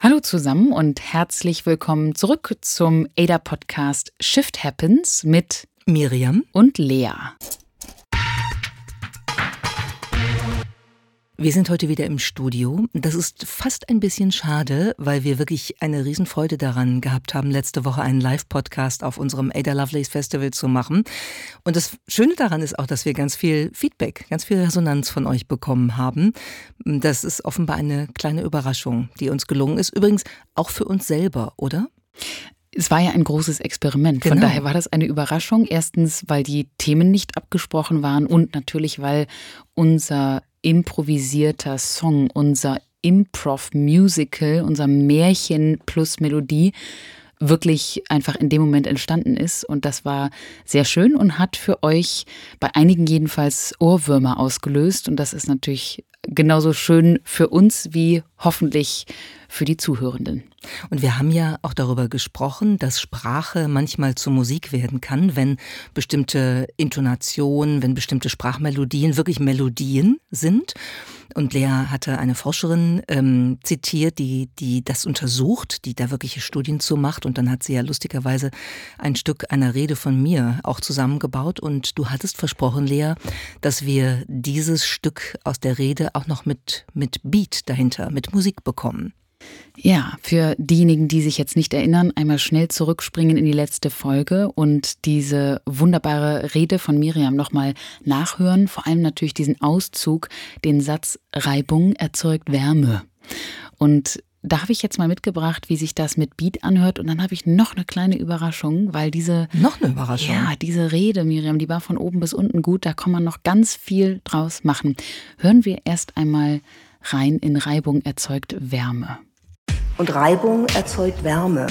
Hallo zusammen und herzlich willkommen zurück zum ADA-Podcast Shift Happens mit Miriam und Lea. Wir sind heute wieder im Studio. Das ist fast ein bisschen schade, weil wir wirklich eine Riesenfreude daran gehabt haben, letzte Woche einen Live-Podcast auf unserem Ada Lovelace Festival zu machen. Und das Schöne daran ist auch, dass wir ganz viel Feedback, ganz viel Resonanz von euch bekommen haben. Das ist offenbar eine kleine Überraschung, die uns gelungen ist. Übrigens auch für uns selber, oder? Es war ja ein großes Experiment. Von Genau. daher war das eine Überraschung. Erstens, weil die Themen nicht abgesprochen waren und natürlich, weil unser improvisierter Song, unser Improv-Musical, unser Märchen plus Melodie wirklich einfach in dem Moment entstanden ist. Und das war sehr schön und hat für euch bei einigen jedenfalls Ohrwürmer ausgelöst. Und das ist natürlich genauso schön für uns wie hoffentlich für die Zuhörenden. Und wir haben ja auch darüber gesprochen, dass Sprache manchmal zur Musik werden kann, wenn bestimmte Intonationen, wenn bestimmte Sprachmelodien wirklich Melodien sind. Und Lea hatte eine Forscherin ähm, zitiert, die, die das untersucht, die da wirkliche Studien zu macht. Und dann hat sie ja lustigerweise ein Stück einer Rede von mir auch zusammengebaut. Und du hattest versprochen, Lea, dass wir dieses Stück aus der Rede auch noch mit, mit Beat dahinter, mit Musik bekommen. Ja, für diejenigen, die sich jetzt nicht erinnern, einmal schnell zurückspringen in die letzte Folge und diese wunderbare Rede von Miriam nochmal nachhören. Vor allem natürlich diesen Auszug, den Satz Reibung erzeugt Wärme. Und da habe ich jetzt mal mitgebracht, wie sich das mit Beat anhört. Und dann habe ich noch eine kleine Überraschung, weil diese Noch eine Überraschung. ja, diese Rede, Miriam, die war von oben bis unten gut. Da kann man noch ganz viel draus machen. Hören wir erst einmal rein in Reibung erzeugt Wärme. Und Reibung erzeugt Wärme.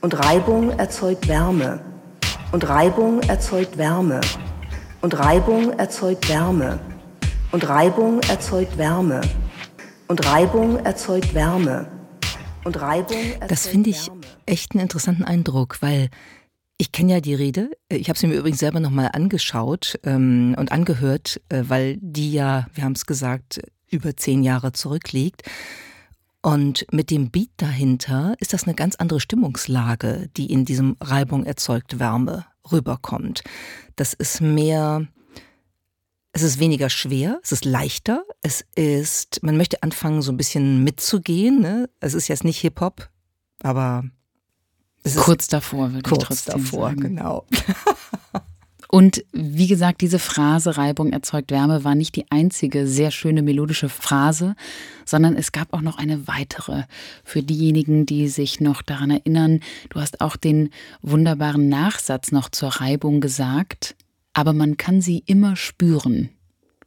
Und Reibung erzeugt Wärme. Und Reibung erzeugt Wärme. Und Reibung erzeugt Wärme. Und Reibung erzeugt Wärme. Und Reibung erzeugt Wärme. Und Reibung erzeugt Das finde ich Wärme. echt einen interessanten Eindruck, weil ich kenne ja die Rede. Ich habe sie mir übrigens selber nochmal angeschaut ähm, und angehört, äh, weil die ja, wir haben es gesagt, über zehn Jahre zurückliegt. Und mit dem Beat dahinter ist das eine ganz andere Stimmungslage, die in diesem Reibung erzeugt Wärme rüberkommt. Das ist mehr, es ist weniger schwer, es ist leichter, es ist, man möchte anfangen, so ein bisschen mitzugehen. Ne? Es ist jetzt nicht Hip-Hop, aber es ist Kurz davor, würde ich kurz trotzdem davor, sagen. genau. Und wie gesagt, diese Phrase Reibung erzeugt Wärme war nicht die einzige sehr schöne melodische Phrase, sondern es gab auch noch eine weitere. Für diejenigen, die sich noch daran erinnern, du hast auch den wunderbaren Nachsatz noch zur Reibung gesagt, aber man kann sie immer spüren.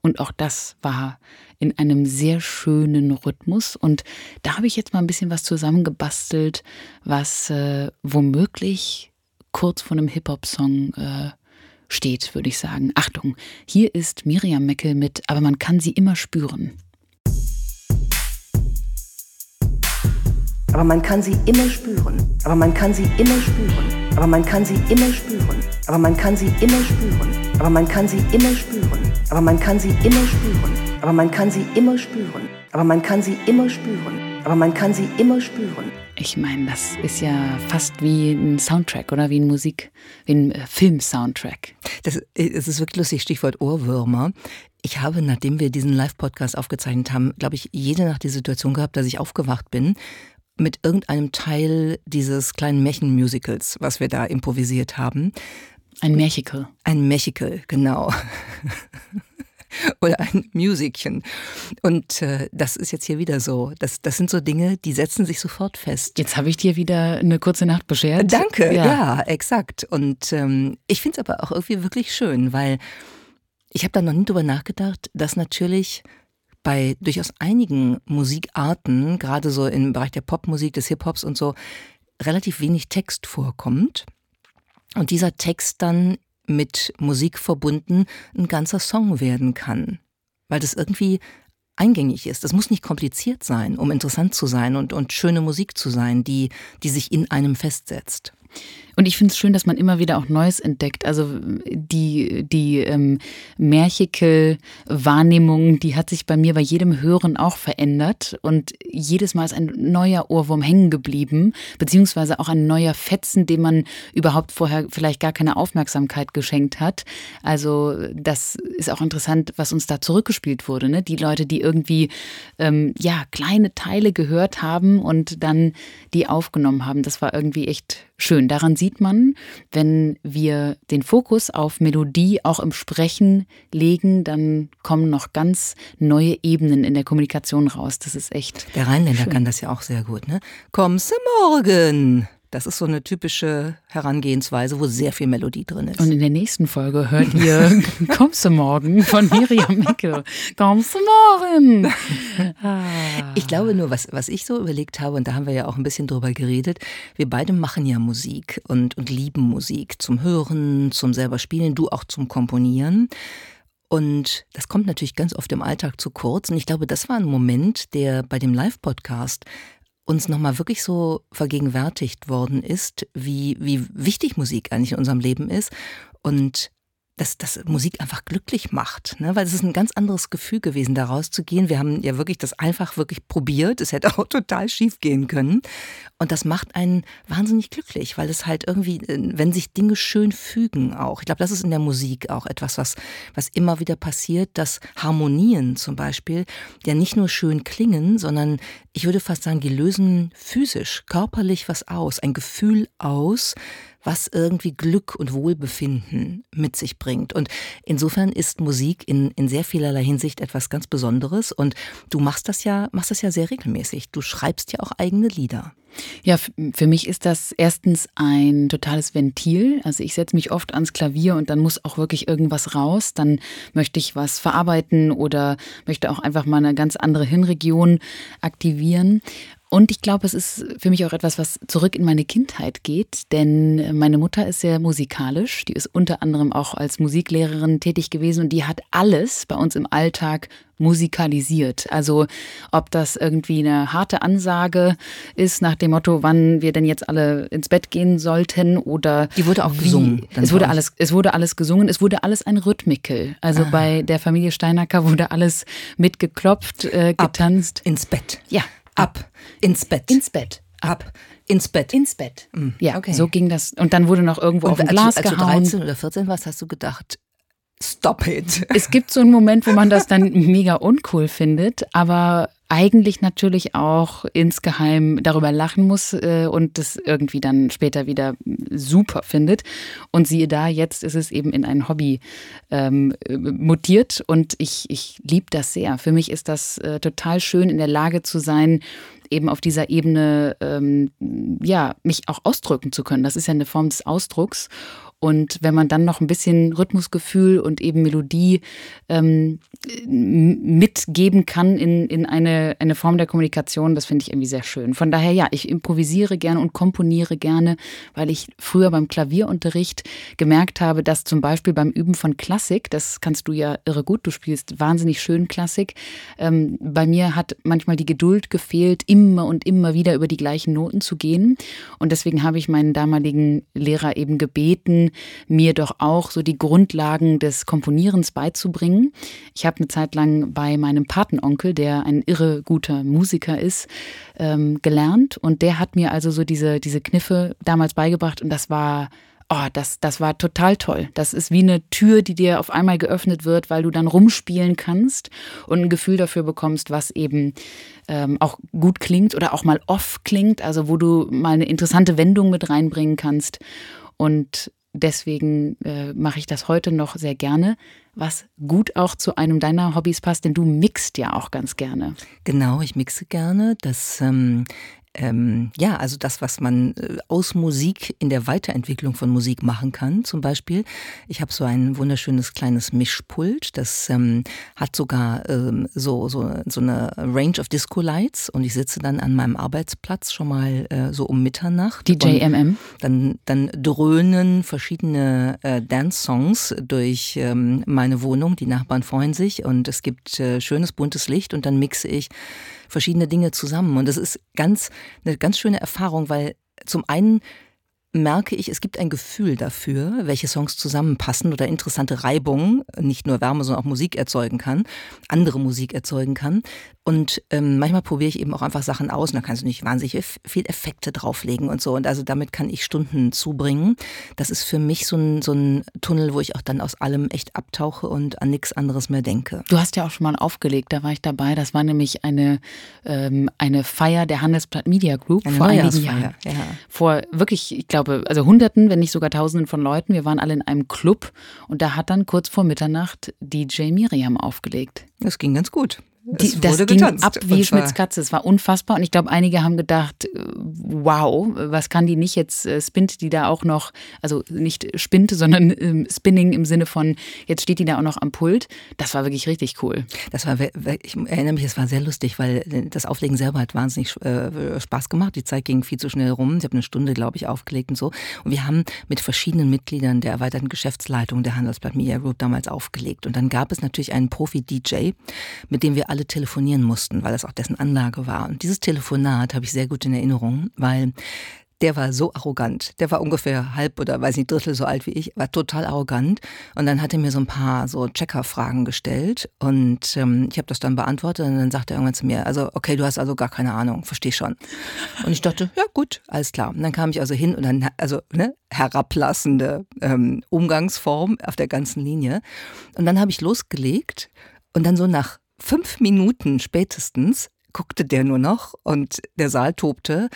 Und auch das war in einem sehr schönen Rhythmus. Und da habe ich jetzt mal ein bisschen was zusammengebastelt, was äh, womöglich kurz vor einem Hip-Hop-Song äh, steht, würde ich sagen. Achtung, hier ist Miriam Meckel mit, aber man kann sie immer spüren. Aber man kann sie immer spüren. Aber man kann sie immer spüren. Aber man kann sie immer spüren. Aber man kann sie immer spüren. Aber man kann sie immer spüren. Aber man kann sie immer spüren. Aber man kann sie immer spüren. Aber man kann sie immer spüren. Aber man kann sie immer spüren. Ich meine, das ist ja fast wie ein Soundtrack oder wie ein Musik, wie ein äh, Film-Soundtrack. Das, es ist wirklich lustig, Stichwort Ohrwürmer. Ich habe, nachdem wir diesen Live-Podcast aufgezeichnet haben, glaube ich, jede Nacht die Situation gehabt, dass ich aufgewacht bin mit irgendeinem Teil dieses kleinen Märchenmusicals, was wir da improvisiert haben. Ein Märchikel. Ein Mechikel, genau. Oder ein Musikchen. Und äh, das ist jetzt hier wieder so. Das, das sind so Dinge, die setzen sich sofort fest. Jetzt habe ich dir wieder eine kurze Nacht beschert. Danke, ja, exakt. Und ähm, ich finde es aber auch irgendwie wirklich schön, weil ich habe da noch nie drüber nachgedacht, dass natürlich bei durchaus einigen Musikarten, gerade so im Bereich der Popmusik, des Hip-Hops und so, relativ wenig Text vorkommt. Und dieser Text dann mit Musik verbunden ein ganzer Song werden kann. Weil das irgendwie eingängig ist. Das muss nicht kompliziert sein, um interessant zu sein und, und schöne Musik zu sein, die, die sich in einem festsetzt. Und ich finde es schön, dass man immer wieder auch Neues entdeckt. Also die, die ähm, Märchekel-Wahrnehmung, die hat sich bei mir bei jedem Hören auch verändert. Und jedes Mal ist ein neuer Ohrwurm hängen geblieben, beziehungsweise auch ein neuer Fetzen, dem man überhaupt vorher vielleicht gar keine Aufmerksamkeit geschenkt hat. Also das ist auch interessant, was uns da zurückgespielt wurde. Ne? Die Leute, die irgendwie ähm, ja kleine Teile gehört haben und dann die aufgenommen haben. Das war irgendwie echt schön. Daran sieht man, wenn wir den Fokus auf Melodie auch im Sprechen legen, dann kommen noch ganz neue Ebenen in der Kommunikation raus. Das ist echt. Der Rheinländer schön. kann das ja auch sehr gut, ne? Kommst du morgen? Das ist so eine typische Herangehensweise, wo sehr viel Melodie drin ist. Und in der nächsten Folge hört ihr Kommst du morgen von Miriam Mickel. Kommst du morgen? Ah. Ich glaube nur, was, was ich so überlegt habe, und da haben wir ja auch ein bisschen drüber geredet, wir beide machen ja Musik und, und lieben Musik zum Hören, zum selber Spielen, du auch zum Komponieren. Und das kommt natürlich ganz oft im Alltag zu kurz. Und ich glaube, das war ein Moment, der bei dem Live-Podcast uns nochmal wirklich so vergegenwärtigt worden ist, wie, wie wichtig Musik eigentlich in unserem Leben ist. Und dass, dass Musik einfach glücklich macht, ne? weil es ist ein ganz anderes Gefühl gewesen, da rauszugehen. Wir haben ja wirklich das einfach wirklich probiert. Es hätte auch total schief gehen können. Und das macht einen wahnsinnig glücklich, weil es halt irgendwie, äh, wenn sich Dinge schön fügen auch. Ich glaube, das ist in der Musik auch etwas, was, was immer wieder passiert, dass Harmonien zum Beispiel ja nicht nur schön klingen, sondern ich würde fast sagen, die lösen physisch, körperlich was aus, ein Gefühl aus, was irgendwie Glück und Wohlbefinden mit sich bringt. Und insofern ist Musik in, in sehr vielerlei Hinsicht etwas ganz Besonderes. Und du machst das ja, machst das ja sehr regelmäßig. Du schreibst ja auch eigene Lieder. Ja, für mich ist das erstens ein totales Ventil. Also ich setze mich oft ans Klavier und dann muss auch wirklich irgendwas raus. Dann möchte ich was verarbeiten oder möchte auch einfach mal eine ganz andere Hirnregion aktivieren. Und ich glaube, es ist für mich auch etwas, was zurück in meine Kindheit geht, denn meine Mutter ist sehr musikalisch. Die ist unter anderem auch als Musiklehrerin tätig gewesen und die hat alles bei uns im Alltag musikalisiert. Also ob das irgendwie eine harte Ansage ist nach dem Motto, wann wir denn jetzt alle ins Bett gehen sollten oder die wurde auch wie, gesungen. Es wurde alles, es wurde alles gesungen. Es wurde alles ein Rhythmikel. Also ah. bei der Familie Steinacker wurde alles mitgeklopft, äh, getanzt. Ab ins Bett. Ja, Ab. Ins Bett. Ins Bett. Ab. Ins Bett. Ins Bett. Mhm. Ja, okay. so ging das. Und dann wurde noch irgendwo und auf ein Glas als, gehauen. Als du 13 oder 14 warst, hast du gedacht, stop it. Es gibt so einen Moment, wo man das dann mega uncool findet, aber eigentlich natürlich auch insgeheim darüber lachen muss äh, und das irgendwie dann später wieder super findet. Und siehe da, jetzt ist es eben in ein Hobby ähm, mutiert und ich, ich liebe das sehr. Für mich ist das äh, total schön, in der Lage zu sein, eben auf dieser Ebene ähm, ja mich auch ausdrücken zu können. Das ist ja eine Form des Ausdrucks. Und wenn man dann noch ein bisschen Rhythmusgefühl und eben Melodie ähm, mitgeben kann in, in eine, eine Form der Kommunikation, das finde ich irgendwie sehr schön. Von daher, ja, ich improvisiere gerne und komponiere gerne, weil ich früher beim Klavierunterricht gemerkt habe, dass zum Beispiel beim Üben von Klassik, das kannst du ja irre gut, du spielst wahnsinnig schön Klassik, ähm, bei mir hat manchmal die Geduld gefehlt, immer und immer wieder über die gleichen Noten zu gehen. Und deswegen habe ich meinen damaligen Lehrer eben gebeten, mir doch auch so die Grundlagen des Komponierens beizubringen. Ich habe eine Zeit lang bei meinem Patenonkel, der ein irre guter Musiker ist, ähm, gelernt und der hat mir also so diese, diese Kniffe damals beigebracht und das war Oh, das, das war total toll. Das ist wie eine Tür, die dir auf einmal geöffnet wird, weil du dann rumspielen kannst und ein Gefühl dafür bekommst, was eben ähm, auch gut klingt oder auch mal off klingt, also wo du mal eine interessante Wendung mit reinbringen kannst. Und deswegen äh, mache ich das heute noch sehr gerne, was gut auch zu einem deiner Hobbys passt, denn du mixt ja auch ganz gerne. Genau, ich mixe gerne. Das ähm, ähm, ja, also das, was man äh, aus Musik in der Weiterentwicklung von Musik machen kann, zum Beispiel. Ich habe so ein wunderschönes kleines Mischpult, das ähm, hat sogar ähm, so, so, so eine Range of Disco Lights und ich sitze dann an meinem Arbeitsplatz schon mal äh, so um Mitternacht. DJMM. Dann, dann dröhnen verschiedene äh, Dance-Songs durch ähm, meine Wohnung. Die Nachbarn freuen sich und es gibt äh, schönes buntes Licht und dann mixe ich verschiedene Dinge zusammen. Und das ist ganz, eine ganz schöne Erfahrung, weil zum einen merke ich, es gibt ein Gefühl dafür, welche Songs zusammenpassen oder interessante Reibungen, nicht nur Wärme, sondern auch Musik erzeugen kann, andere Musik erzeugen kann. Und ähm, manchmal probiere ich eben auch einfach Sachen aus und da kannst du nicht wahnsinnig viel Effekte drauflegen und so. Und also damit kann ich Stunden zubringen. Das ist für mich so ein, so ein Tunnel, wo ich auch dann aus allem echt abtauche und an nichts anderes mehr denke. Du hast ja auch schon mal aufgelegt, da war ich dabei. Das war nämlich eine, ähm, eine Feier der Handelsblatt Media Group eine vor einigen Jahren. Ja. Vor wirklich, ich glaube, also Hunderten, wenn nicht sogar Tausenden von Leuten. Wir waren alle in einem Club und da hat dann kurz vor Mitternacht DJ Miriam aufgelegt. Das ging ganz gut. Die, das ging getanzt. ab wie Schmitz Katze. Es war unfassbar. Und ich glaube, einige haben gedacht, äh, wow, was kann die nicht jetzt, äh, spinnt die da auch noch, also nicht spinnt, sondern ähm, Spinning im Sinne von, jetzt steht die da auch noch am Pult. Das war wirklich richtig cool. Das war, ich erinnere mich, es war sehr lustig, weil das Auflegen selber hat wahnsinnig äh, Spaß gemacht. Die Zeit ging viel zu schnell rum. Ich habe eine Stunde, glaube ich, aufgelegt und so. Und wir haben mit verschiedenen Mitgliedern der erweiterten Geschäftsleitung der Handelsblatt Media Group damals aufgelegt. Und dann gab es natürlich einen Profi-DJ, mit dem wir alle alle telefonieren mussten, weil das auch dessen Anlage war. Und dieses Telefonat habe ich sehr gut in Erinnerung, weil der war so arrogant. Der war ungefähr halb oder weiß nicht, Drittel so alt wie ich, war total arrogant. Und dann hat er mir so ein paar so Checker-Fragen gestellt und ähm, ich habe das dann beantwortet und dann sagte er irgendwann zu mir, also okay, du hast also gar keine Ahnung, versteh schon. Und ich dachte, ja gut, alles klar. Und dann kam ich also hin und dann, also ne, herablassende ähm, Umgangsform auf der ganzen Linie. Und dann habe ich losgelegt und dann so nach fünf Minuten spätestens guckte der nur noch und der Saal tobte.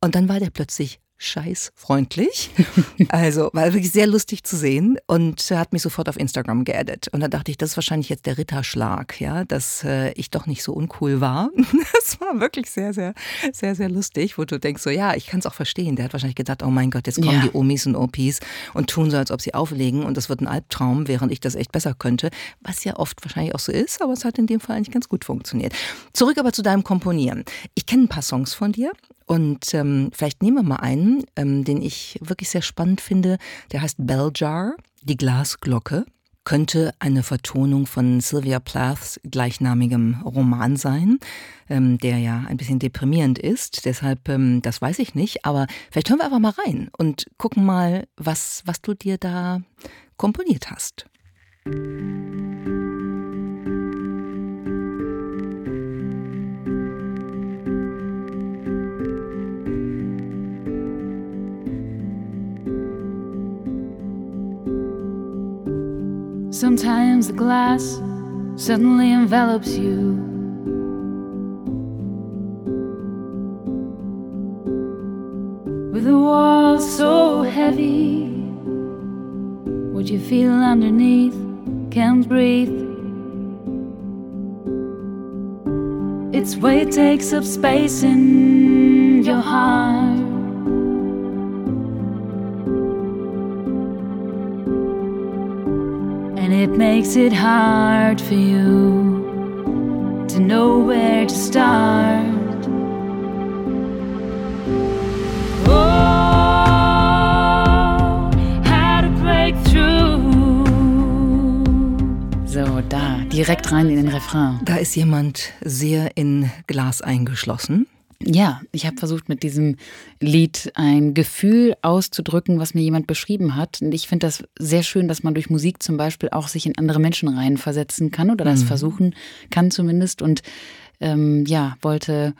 Und dann war der plötzlich scheißfreundlich. also war wirklich sehr lustig zu sehen und hat mich sofort auf Instagram geaddet. Und da dachte ich, das ist wahrscheinlich jetzt der Ritterschlag, ja, dass äh, ich doch nicht so uncool war. das war wirklich sehr, sehr, sehr, sehr lustig, wo du denkst so, ja, ich kann es auch verstehen. Der hat wahrscheinlich gedacht, oh mein Gott, jetzt kommen ja. die Omis und Opis und tun so, als ob sie auflegen und das wird ein Albtraum, während ich das echt besser könnte. Was ja oft wahrscheinlich auch so ist, aber es hat in dem Fall eigentlich ganz gut funktioniert. Zurück aber zu deinem Komponieren. Ich kenne ein paar Songs von dir und ähm, vielleicht nehmen wir mal einen, ähm, den ich wirklich sehr spannend finde. Der heißt Bell Jar, die Glasglocke. Könnte eine Vertonung von Sylvia Plaths gleichnamigem Roman sein, ähm, der ja ein bisschen deprimierend ist. Deshalb, ähm, das weiß ich nicht. Aber vielleicht hören wir einfach mal rein und gucken mal, was, was du dir da komponiert hast. Sometimes the glass suddenly envelops you. With the walls so heavy, what you feel underneath can't breathe. Its weight takes up space in your heart. Makes it hard for you to know where to start. Oh, how to break through. So, da, direkt rein in den Refrain. Da ist jemand sehr in Glas eingeschlossen. Ja, ich habe versucht, mit diesem Lied ein Gefühl auszudrücken, was mir jemand beschrieben hat. Und ich finde das sehr schön, dass man durch Musik zum Beispiel auch sich in andere Menschen reinversetzen kann oder das mhm. versuchen kann zumindest. Und ähm, ja, wollte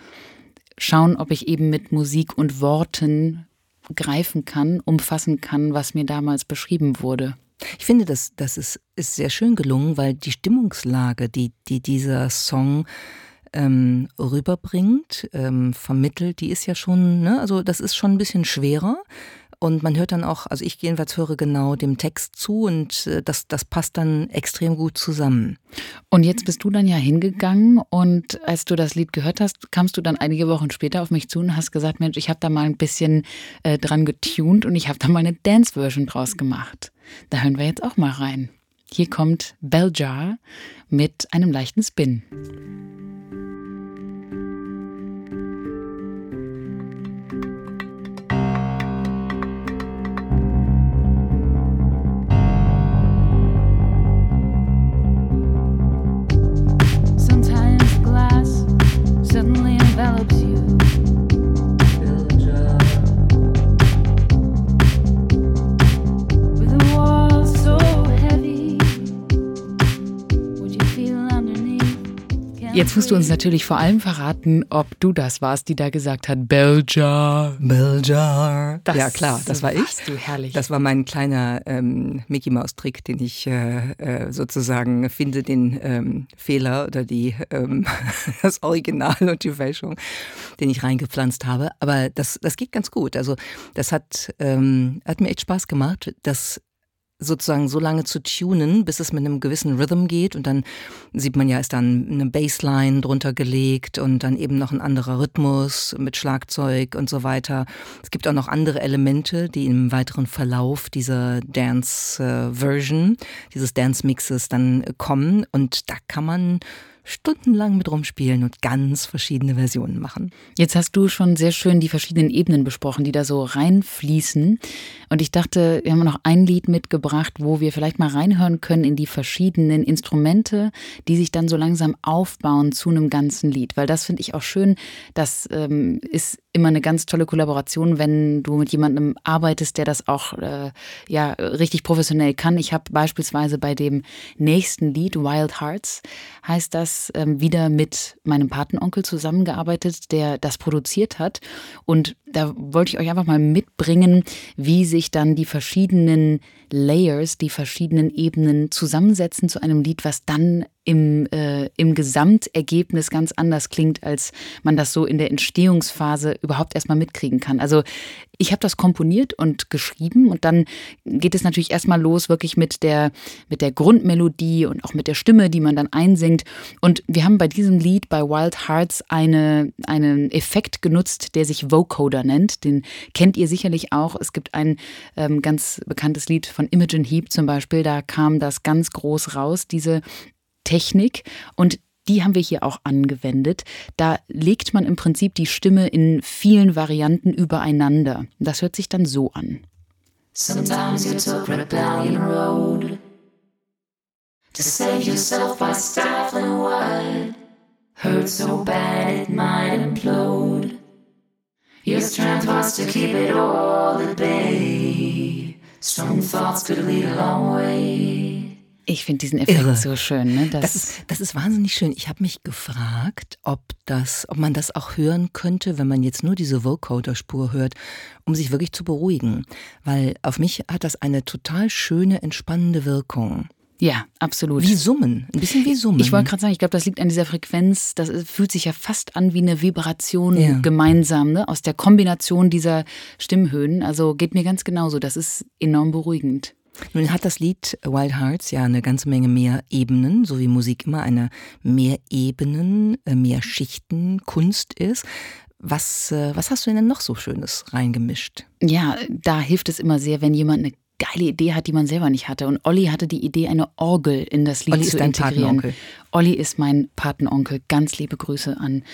schauen, ob ich eben mit Musik und Worten greifen kann, umfassen kann, was mir damals beschrieben wurde. Ich finde, das, das ist, ist sehr schön gelungen, weil die Stimmungslage, die, die dieser Song ähm, rüberbringt, ähm, vermittelt, die ist ja schon, ne, also das ist schon ein bisschen schwerer. Und man hört dann auch, also ich jedenfalls höre genau dem Text zu und äh, das, das passt dann extrem gut zusammen. Und jetzt bist du dann ja hingegangen und als du das Lied gehört hast, kamst du dann einige Wochen später auf mich zu und hast gesagt, Mensch, ich habe da mal ein bisschen äh, dran getuned und ich habe da mal eine Dance-Version draus gemacht. Da hören wir jetzt auch mal rein. Hier kommt Beljar mit einem leichten Spin. Jetzt musst du uns natürlich vor allem verraten, ob du das warst, die da gesagt hat, Beljar. Beljar. ja klar, das war ich. Du herrlich. Das war mein kleiner ähm, Mickey Maus Trick, den ich äh, äh, sozusagen finde den ähm, Fehler oder die ähm, das Original und die Fälschung, den ich reingepflanzt habe. Aber das das geht ganz gut. Also das hat ähm, hat mir echt Spaß gemacht. Das sozusagen so lange zu tunen, bis es mit einem gewissen Rhythm geht und dann sieht man ja, ist dann eine Bassline drunter gelegt und dann eben noch ein anderer Rhythmus mit Schlagzeug und so weiter. Es gibt auch noch andere Elemente, die im weiteren Verlauf dieser Dance-Version, dieses Dance-Mixes dann kommen und da kann man stundenlang mit rumspielen und ganz verschiedene Versionen machen. Jetzt hast du schon sehr schön die verschiedenen Ebenen besprochen, die da so reinfließen. Und ich dachte, wir haben noch ein Lied mitgebracht, wo wir vielleicht mal reinhören können in die verschiedenen Instrumente, die sich dann so langsam aufbauen zu einem ganzen Lied. Weil das finde ich auch schön. Das ähm, ist immer eine ganz tolle Kollaboration, wenn du mit jemandem arbeitest, der das auch äh, ja richtig professionell kann. Ich habe beispielsweise bei dem nächsten Lied Wild Hearts heißt das ähm, wieder mit meinem Patenonkel zusammengearbeitet, der das produziert hat und da wollte ich euch einfach mal mitbringen, wie sich dann die verschiedenen Layers, die verschiedenen Ebenen zusammensetzen zu einem Lied, was dann im, äh, im Gesamtergebnis ganz anders klingt, als man das so in der Entstehungsphase überhaupt erstmal mitkriegen kann. Also ich habe das komponiert und geschrieben und dann geht es natürlich erstmal los wirklich mit der, mit der Grundmelodie und auch mit der Stimme, die man dann einsingt. Und wir haben bei diesem Lied, bei Wild Hearts, eine, einen Effekt genutzt, der sich Vocoder nennt. Den kennt ihr sicherlich auch. Es gibt ein ähm, ganz bekanntes Lied von Imogen Heap zum Beispiel. Da kam das ganz groß raus, diese Technik. Und die haben wir hier auch angewendet. Da legt man im Prinzip die Stimme in vielen Varianten übereinander. Das hört sich dann so an. Sometimes you took rebellion road to save yourself by stifling what hurt so bad it might implode. Your strength was to keep it all at bay. Strong thoughts could lead a long way. Ich finde diesen Effekt Irre. so schön. Ne? Das, das, ist, das ist wahnsinnig schön. Ich habe mich gefragt, ob, das, ob man das auch hören könnte, wenn man jetzt nur diese Vocoder-Spur hört, um sich wirklich zu beruhigen. Weil auf mich hat das eine total schöne, entspannende Wirkung. Ja, absolut. Wie Summen, ein bisschen wie Summen. Ich wollte gerade sagen, ich glaube, das liegt an dieser Frequenz. Das fühlt sich ja fast an wie eine Vibration ja. gemeinsam, ne? aus der Kombination dieser Stimmhöhen. Also geht mir ganz genauso. Das ist enorm beruhigend. Nun hat das Lied Wild Hearts ja eine ganze Menge mehr Ebenen, so wie Musik immer eine mehr Ebenen, äh, mehr Schichten Kunst ist. Was, äh, was hast du denn noch so Schönes reingemischt? Ja, da hilft es immer sehr, wenn jemand eine geile Idee hat, die man selber nicht hatte. Und Olli hatte die Idee, eine Orgel in das Lied Olli zu ist integrieren. Patenonkel. Olli ist mein Patenonkel. Ganz liebe Grüße an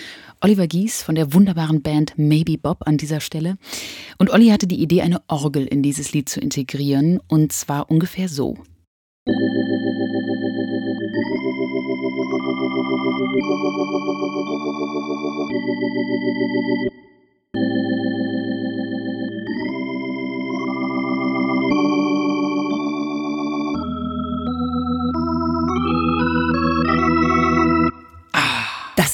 Oliver Gies von der wunderbaren Band Maybe Bob an dieser Stelle. Und Olli hatte die Idee, eine Orgel in dieses Lied zu integrieren. Und zwar ungefähr so. Das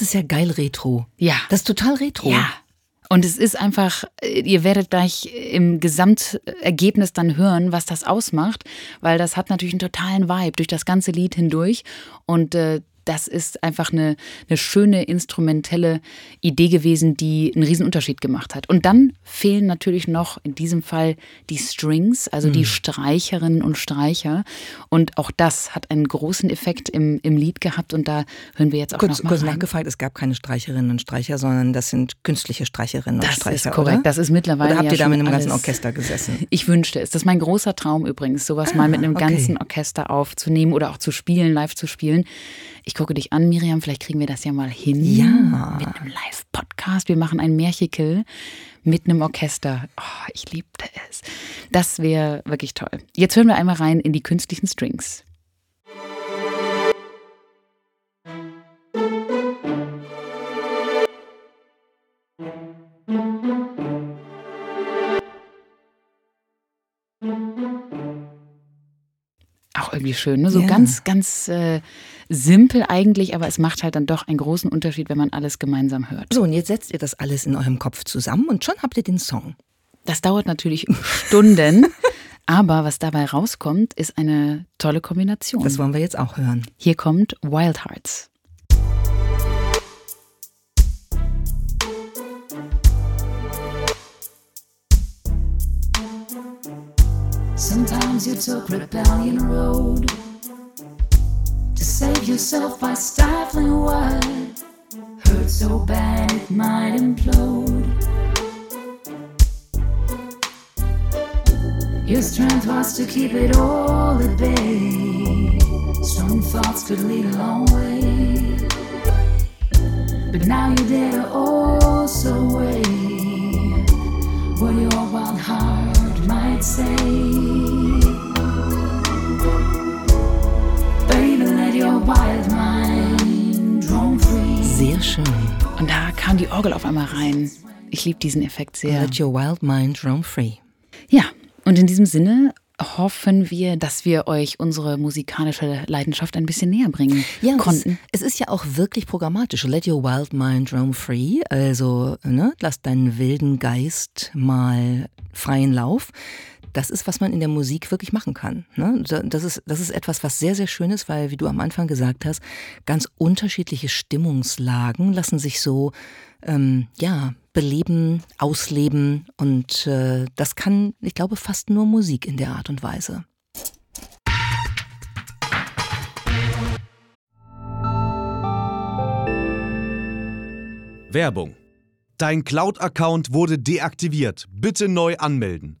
ist ja geil retro. Ja. Das ist total retro. Ja. Und es ist einfach, ihr werdet gleich im Gesamtergebnis dann hören, was das ausmacht, weil das hat natürlich einen totalen Vibe durch das ganze Lied hindurch. Und äh, das ist einfach eine, eine schöne instrumentelle Idee gewesen, die einen riesen Unterschied gemacht hat. Und dann fehlen natürlich noch in diesem Fall die Strings, also mhm. die Streicherinnen und Streicher. Und auch das hat einen großen Effekt im, im Lied gehabt. Und da hören wir jetzt auch kurz, noch mal Kurz rein. nachgefragt, es gab keine Streicherinnen und Streicher, sondern das sind künstliche Streicherinnen das und Streicher. Das ist korrekt, oder? das ist mittlerweile. Oder habt ja ihr da mit einem ganzen Orchester gesessen? Ich wünschte es. Das ist mein großer Traum übrigens, sowas ah, mal mit einem okay. ganzen Orchester aufzunehmen oder auch zu spielen, live zu spielen. Ich gucke dich an, Miriam, vielleicht kriegen wir das ja mal hin. Ja. Mit einem Live-Podcast. Wir machen ein Märchikel mit einem Orchester. Oh, ich liebte es. Das wäre wirklich toll. Jetzt hören wir einmal rein in die künstlichen Strings. Irgendwie schön. Ne? So ja. ganz, ganz äh, simpel eigentlich, aber es macht halt dann doch einen großen Unterschied, wenn man alles gemeinsam hört. So, und jetzt setzt ihr das alles in eurem Kopf zusammen und schon habt ihr den Song. Das dauert natürlich Stunden. Aber was dabei rauskommt, ist eine tolle Kombination. Das wollen wir jetzt auch hören. Hier kommt Wild Hearts. Sometimes you took Rebellion Road to save yourself by stifling what hurt so bad it might implode. Your strength was to keep it all at bay. Strong thoughts could lead a long way. But now there to also weigh what your wild heart might say. Baby, let your wild mind roam free. Sehr schön. Und da kam die Orgel auf einmal rein. Ich liebe diesen Effekt sehr. Let your wild mind roam free. Ja, und in diesem Sinne hoffen wir, dass wir euch unsere musikalische Leidenschaft ein bisschen näher bringen ja, konnten. Es, es, ist ja auch wirklich programmatisch. Let your wild mind roam free. Also ne, lass deinen wilden Geist mal freien Lauf. Das ist, was man in der Musik wirklich machen kann. Ne? Das, ist, das ist etwas, was sehr, sehr schön ist, weil, wie du am Anfang gesagt hast, ganz unterschiedliche Stimmungslagen lassen sich so ähm, ja, beleben, ausleben und äh, das kann, ich glaube, fast nur Musik in der Art und Weise. Werbung. Dein Cloud-Account wurde deaktiviert. Bitte neu anmelden.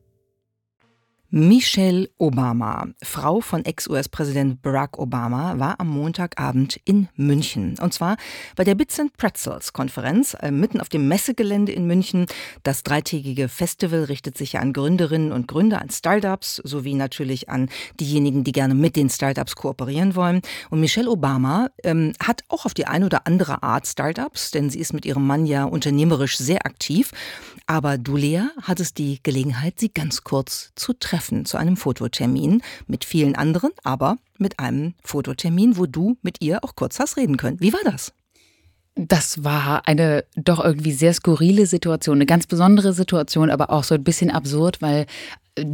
Michelle Obama, Frau von Ex-US-Präsident Barack Obama, war am Montagabend in München. Und zwar bei der Bits and Pretzels Konferenz, äh, mitten auf dem Messegelände in München. Das dreitägige Festival richtet sich ja an Gründerinnen und Gründer, an Startups, sowie natürlich an diejenigen, die gerne mit den Startups kooperieren wollen. Und Michelle Obama ähm, hat auch auf die eine oder andere Art Startups, denn sie ist mit ihrem Mann ja unternehmerisch sehr aktiv. Aber du, Lea, hattest die Gelegenheit, sie ganz kurz zu treffen zu einem Fototermin mit vielen anderen, aber mit einem Fototermin, wo du mit ihr auch kurz hast reden können. Wie war das? Das war eine doch irgendwie sehr skurrile Situation, eine ganz besondere Situation, aber auch so ein bisschen absurd, weil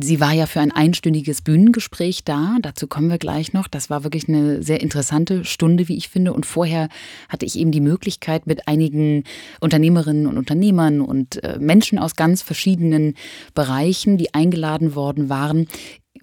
Sie war ja für ein einstündiges Bühnengespräch da. Dazu kommen wir gleich noch. Das war wirklich eine sehr interessante Stunde, wie ich finde. Und vorher hatte ich eben die Möglichkeit, mit einigen Unternehmerinnen und Unternehmern und äh, Menschen aus ganz verschiedenen Bereichen, die eingeladen worden waren,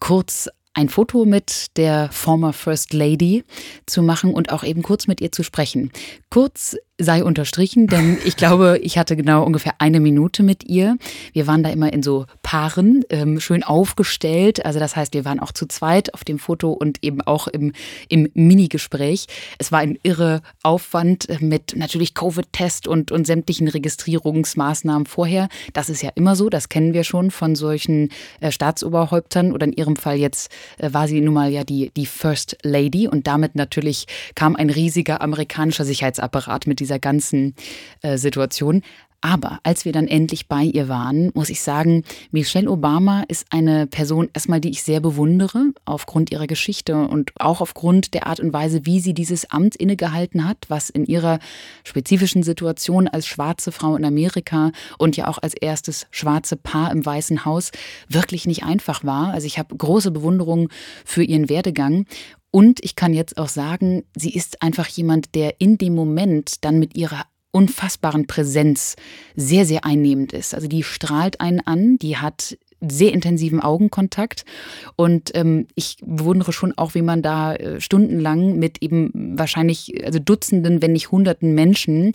kurz ein Foto mit der former First Lady zu machen und auch eben kurz mit ihr zu sprechen. Kurz sei unterstrichen, denn ich glaube, ich hatte genau ungefähr eine Minute mit ihr. Wir waren da immer in so Paaren, ähm, schön aufgestellt. Also das heißt, wir waren auch zu zweit auf dem Foto und eben auch im, im Mini-Gespräch. Es war ein irre Aufwand mit natürlich Covid-Test und, und sämtlichen Registrierungsmaßnahmen vorher. Das ist ja immer so, das kennen wir schon von solchen äh, Staatsoberhäuptern oder in ihrem Fall jetzt äh, war sie nun mal ja die, die First Lady und damit natürlich kam ein riesiger amerikanischer Sicherheitsapparat mit dieser ganzen äh, Situation. Aber als wir dann endlich bei ihr waren, muss ich sagen, Michelle Obama ist eine Person erstmal, die ich sehr bewundere, aufgrund ihrer Geschichte und auch aufgrund der Art und Weise, wie sie dieses Amt innegehalten hat, was in ihrer spezifischen Situation als schwarze Frau in Amerika und ja auch als erstes schwarze Paar im Weißen Haus wirklich nicht einfach war. Also ich habe große Bewunderung für ihren Werdegang. Und ich kann jetzt auch sagen, sie ist einfach jemand, der in dem Moment dann mit ihrer unfassbaren Präsenz sehr, sehr einnehmend ist. Also die strahlt einen an, die hat sehr intensiven Augenkontakt. Und ähm, ich bewundere schon auch, wie man da äh, stundenlang mit eben wahrscheinlich, also Dutzenden, wenn nicht Hunderten Menschen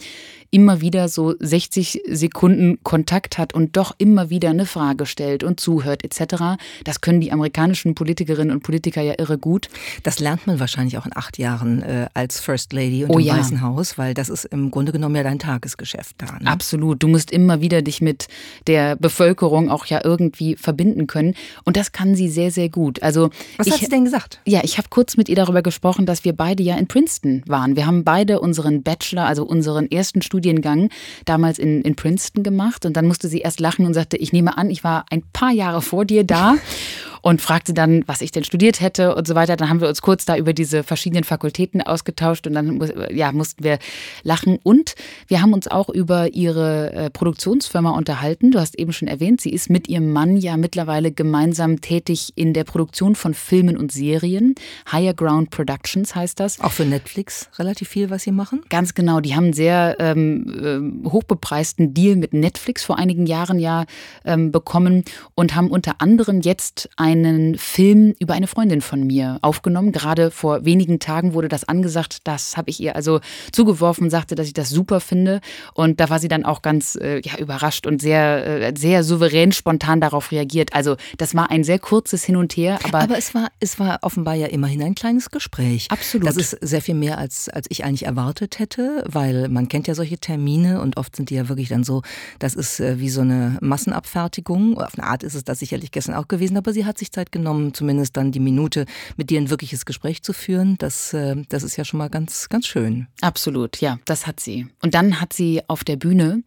immer wieder so 60 Sekunden Kontakt hat und doch immer wieder eine Frage stellt und zuhört etc. Das können die amerikanischen Politikerinnen und Politiker ja irre gut. Das lernt man wahrscheinlich auch in acht Jahren äh, als First Lady und oh, im ja. Weißen Haus, weil das ist im Grunde genommen ja dein Tagesgeschäft da. Ne? Absolut. Du musst immer wieder dich mit der Bevölkerung auch ja irgendwie verbinden können. Und das kann sie sehr, sehr gut. Also Was ich, hat sie denn gesagt? Ja, ich habe kurz mit ihr darüber gesprochen, dass wir beide ja in Princeton waren. Wir haben beide unseren Bachelor, also unseren ersten Studiengang damals in, in Princeton gemacht. Und dann musste sie erst lachen und sagte, ich nehme an, ich war ein paar Jahre vor dir da. und fragte dann, was ich denn studiert hätte und so weiter. Dann haben wir uns kurz da über diese verschiedenen Fakultäten ausgetauscht und dann ja, mussten wir lachen. Und wir haben uns auch über ihre äh, Produktionsfirma unterhalten. Du hast eben schon erwähnt, sie ist mit ihrem Mann ja mittlerweile gemeinsam tätig in der Produktion von Filmen und Serien. Higher Ground Productions heißt das. Auch für Netflix relativ viel, was sie machen? Ganz genau. Die haben einen sehr ähm, hochbepreisten Deal mit Netflix vor einigen Jahren ja ähm, bekommen und haben unter anderem jetzt ein einen Film über eine Freundin von mir aufgenommen. Gerade vor wenigen Tagen wurde das angesagt. Das habe ich ihr also zugeworfen, sagte, dass ich das super finde. Und da war sie dann auch ganz äh, ja, überrascht und sehr, äh, sehr souverän, spontan darauf reagiert. Also das war ein sehr kurzes Hin und Her. Aber, aber es, war, es war offenbar ja immerhin ein kleines Gespräch. Absolut. Das ist sehr viel mehr, als, als ich eigentlich erwartet hätte, weil man kennt ja solche Termine und oft sind die ja wirklich dann so, das ist äh, wie so eine Massenabfertigung. Auf eine Art ist es das sicherlich gestern auch gewesen, aber sie hat sich Zeit genommen, zumindest dann die Minute mit dir ein wirkliches Gespräch zu führen. Das, äh, das ist ja schon mal ganz, ganz schön. Absolut, ja, das hat sie. Und dann hat sie auf der Bühne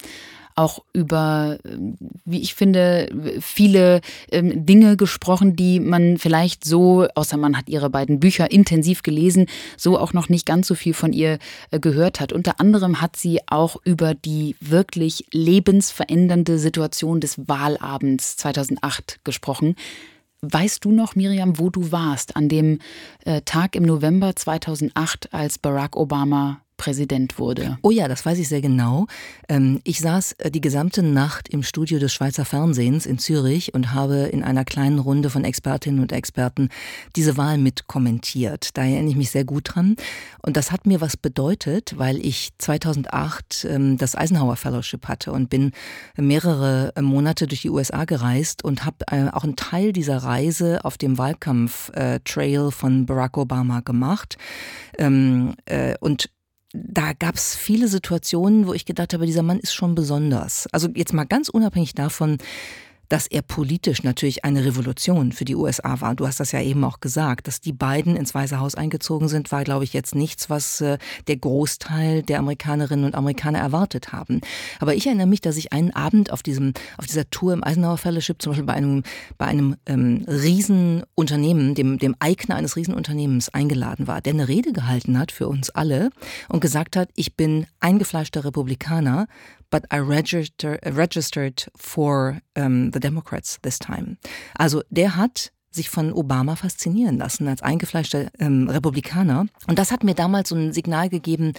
auch über, wie ich finde, viele ähm, Dinge gesprochen, die man vielleicht so, außer man hat ihre beiden Bücher intensiv gelesen, so auch noch nicht ganz so viel von ihr äh, gehört hat. Unter anderem hat sie auch über die wirklich lebensverändernde Situation des Wahlabends 2008 gesprochen. Weißt du noch, Miriam, wo du warst an dem äh, Tag im November 2008, als Barack Obama Präsident wurde. Oh ja, das weiß ich sehr genau. Ähm, ich saß äh, die gesamte Nacht im Studio des Schweizer Fernsehens in Zürich und habe in einer kleinen Runde von Expertinnen und Experten diese Wahl mit kommentiert. Da erinnere ich mich sehr gut dran. Und das hat mir was bedeutet, weil ich 2008 ähm, das Eisenhower Fellowship hatte und bin mehrere Monate durch die USA gereist und habe äh, auch einen Teil dieser Reise auf dem Wahlkampf-Trail äh, von Barack Obama gemacht. Ähm, und da gab es viele Situationen, wo ich gedacht habe, dieser Mann ist schon besonders. Also jetzt mal ganz unabhängig davon, dass er politisch natürlich eine Revolution für die USA war. Du hast das ja eben auch gesagt, dass die beiden ins Weiße Haus eingezogen sind, war, glaube ich, jetzt nichts, was äh, der Großteil der Amerikanerinnen und Amerikaner erwartet haben. Aber ich erinnere mich, dass ich einen Abend auf diesem, auf dieser Tour im Eisenhower Fellowship, zum Beispiel bei einem, bei einem ähm, Riesenunternehmen, dem, dem Eigner eines Riesenunternehmens eingeladen war, der eine Rede gehalten hat für uns alle und gesagt hat, ich bin eingefleischter Republikaner, but I register, registered for um, the Democrats this time. Also der hat sich von Obama faszinieren lassen als eingefleischter ähm, Republikaner. Und das hat mir damals so ein Signal gegeben,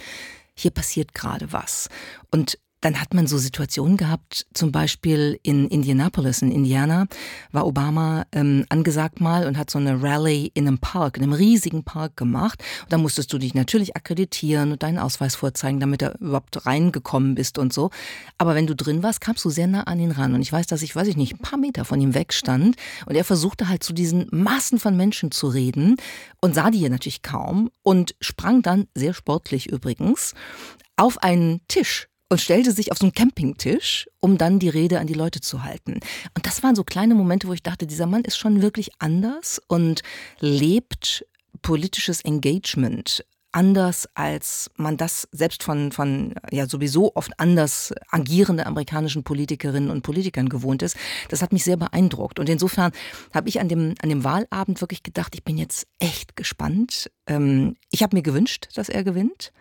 hier passiert gerade was. Und dann hat man so Situationen gehabt, zum Beispiel in Indianapolis, in Indiana, war Obama ähm, angesagt mal und hat so eine Rallye in einem Park, in einem riesigen Park gemacht. Und da musstest du dich natürlich akkreditieren und deinen Ausweis vorzeigen, damit du überhaupt reingekommen bist und so. Aber wenn du drin warst, kamst du sehr nah an ihn ran. Und ich weiß, dass ich, weiß ich nicht, ein paar Meter von ihm weg stand und er versuchte halt zu diesen Massen von Menschen zu reden und sah die hier natürlich kaum und sprang dann, sehr sportlich übrigens, auf einen Tisch und stellte sich auf so einen Campingtisch, um dann die Rede an die Leute zu halten. Und das waren so kleine Momente, wo ich dachte, dieser Mann ist schon wirklich anders und lebt politisches Engagement anders, als man das selbst von, von ja sowieso oft anders agierenden amerikanischen Politikerinnen und Politikern gewohnt ist. Das hat mich sehr beeindruckt. Und insofern habe ich an dem, an dem Wahlabend wirklich gedacht, ich bin jetzt echt gespannt. Ähm, ich habe mir gewünscht, dass er gewinnt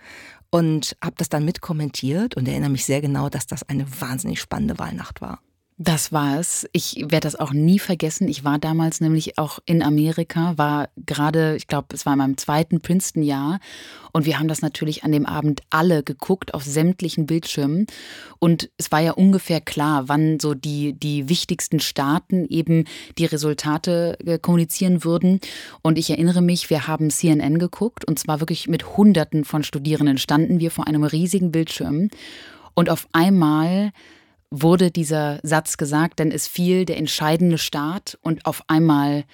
und habe das dann mitkommentiert und erinnere mich sehr genau, dass das eine wahnsinnig spannende Wahlnacht war. Das war es. Ich werde das auch nie vergessen. Ich war damals nämlich auch in Amerika, war gerade, ich glaube, es war in meinem zweiten Princeton-Jahr. Und wir haben das natürlich an dem Abend alle geguckt auf sämtlichen Bildschirmen. Und es war ja ungefähr klar, wann so die, die wichtigsten Staaten eben die Resultate äh, kommunizieren würden. Und ich erinnere mich, wir haben CNN geguckt und zwar wirklich mit Hunderten von Studierenden standen wir vor einem riesigen Bildschirm. Und auf einmal wurde dieser Satz gesagt, denn es fiel der entscheidende Start und auf einmal